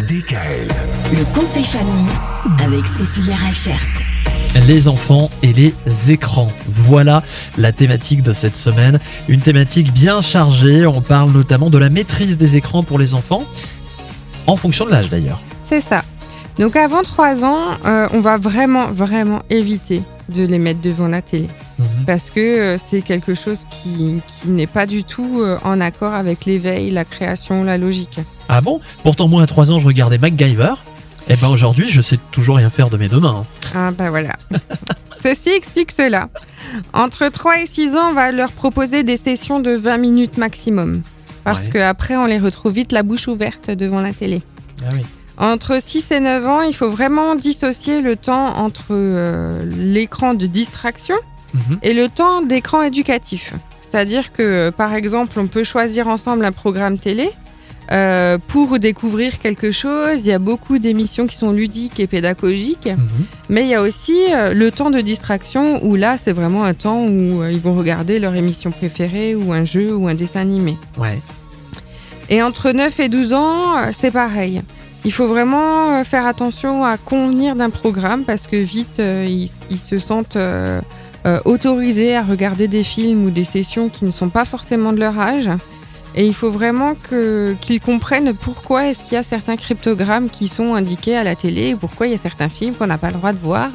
DKL. Le conseil famille avec Cécilia Rachert. les enfants et les écrans. Voilà la thématique de cette semaine. Une thématique bien chargée. On parle notamment de la maîtrise des écrans pour les enfants, en fonction de l'âge d'ailleurs. C'est ça. Donc avant 3 ans, euh, on va vraiment, vraiment éviter de les mettre devant la télé. Mhm. Parce que euh, c'est quelque chose qui, qui n'est pas du tout euh, en accord avec l'éveil, la création, la logique. Ah bon? Pourtant, moi à 3 ans, je regardais MacGyver. Et ben aujourd'hui, je sais toujours rien faire de mes deux mains. hein. Ah bah voilà. Ceci explique cela. Entre 3 et 6 ans, on va leur proposer des sessions de 20 minutes maximum. Parce Ouais. qu'après, on les retrouve vite la bouche ouverte devant la télé. Ah oui. Entre 6 et 9 ans, il faut vraiment dissocier le temps entre euh, l'écran de distraction Mhm. et le temps d'écran éducatif. C'est-à-dire que, euh, par exemple, on peut choisir ensemble un programme télé euh, pour découvrir quelque chose. Il y a beaucoup d'émissions qui sont ludiques et pédagogiques, Mhm. mais il y a aussi euh, le temps de distraction où là, c'est vraiment un temps où euh, ils vont regarder leur émission préférée ou un jeu ou un dessin animé. Ouais. Et entre 9 et 12 ans, c'est pareil. Il faut vraiment faire attention à convenir d'un programme parce que vite, ils, ils se sentent euh, autorisés à regarder des films ou des sessions qui ne sont pas forcément de leur âge. Et il faut vraiment qu'ils comprennent pourquoi est-ce qu'il y a certains cryptogrammes qui sont indiqués à la télé et pourquoi il y a certains films qu'on n'a pas le droit de voir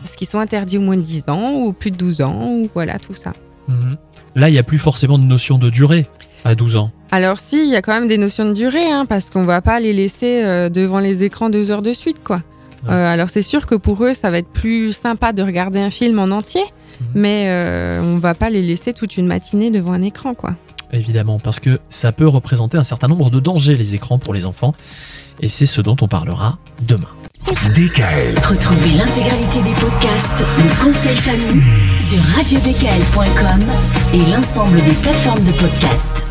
parce qu'ils sont interdits au moins de 10 ans ou plus de 12 ans ou voilà tout ça. Mhm. Là, il n'y a plus forcément de notion de durée à 12 ans. Alors si, il y a quand même des notions de durée, hein, parce qu'on va pas les laisser euh, devant les écrans deux heures de suite, quoi. Ouais. Euh, alors c'est sûr que pour eux, ça va être plus sympa de regarder un film en entier. Mais euh, on va pas les laisser toute une matinée devant un écran, quoi. Évidemment, parce que ça peut représenter un certain nombre de dangers, les écrans pour les enfants. Et c'est ce dont on parlera demain. DKL. Retrouvez l'intégralité des podcasts Le conseil famille sur radiodkl.com et l'ensemble des plateformes de podcasts.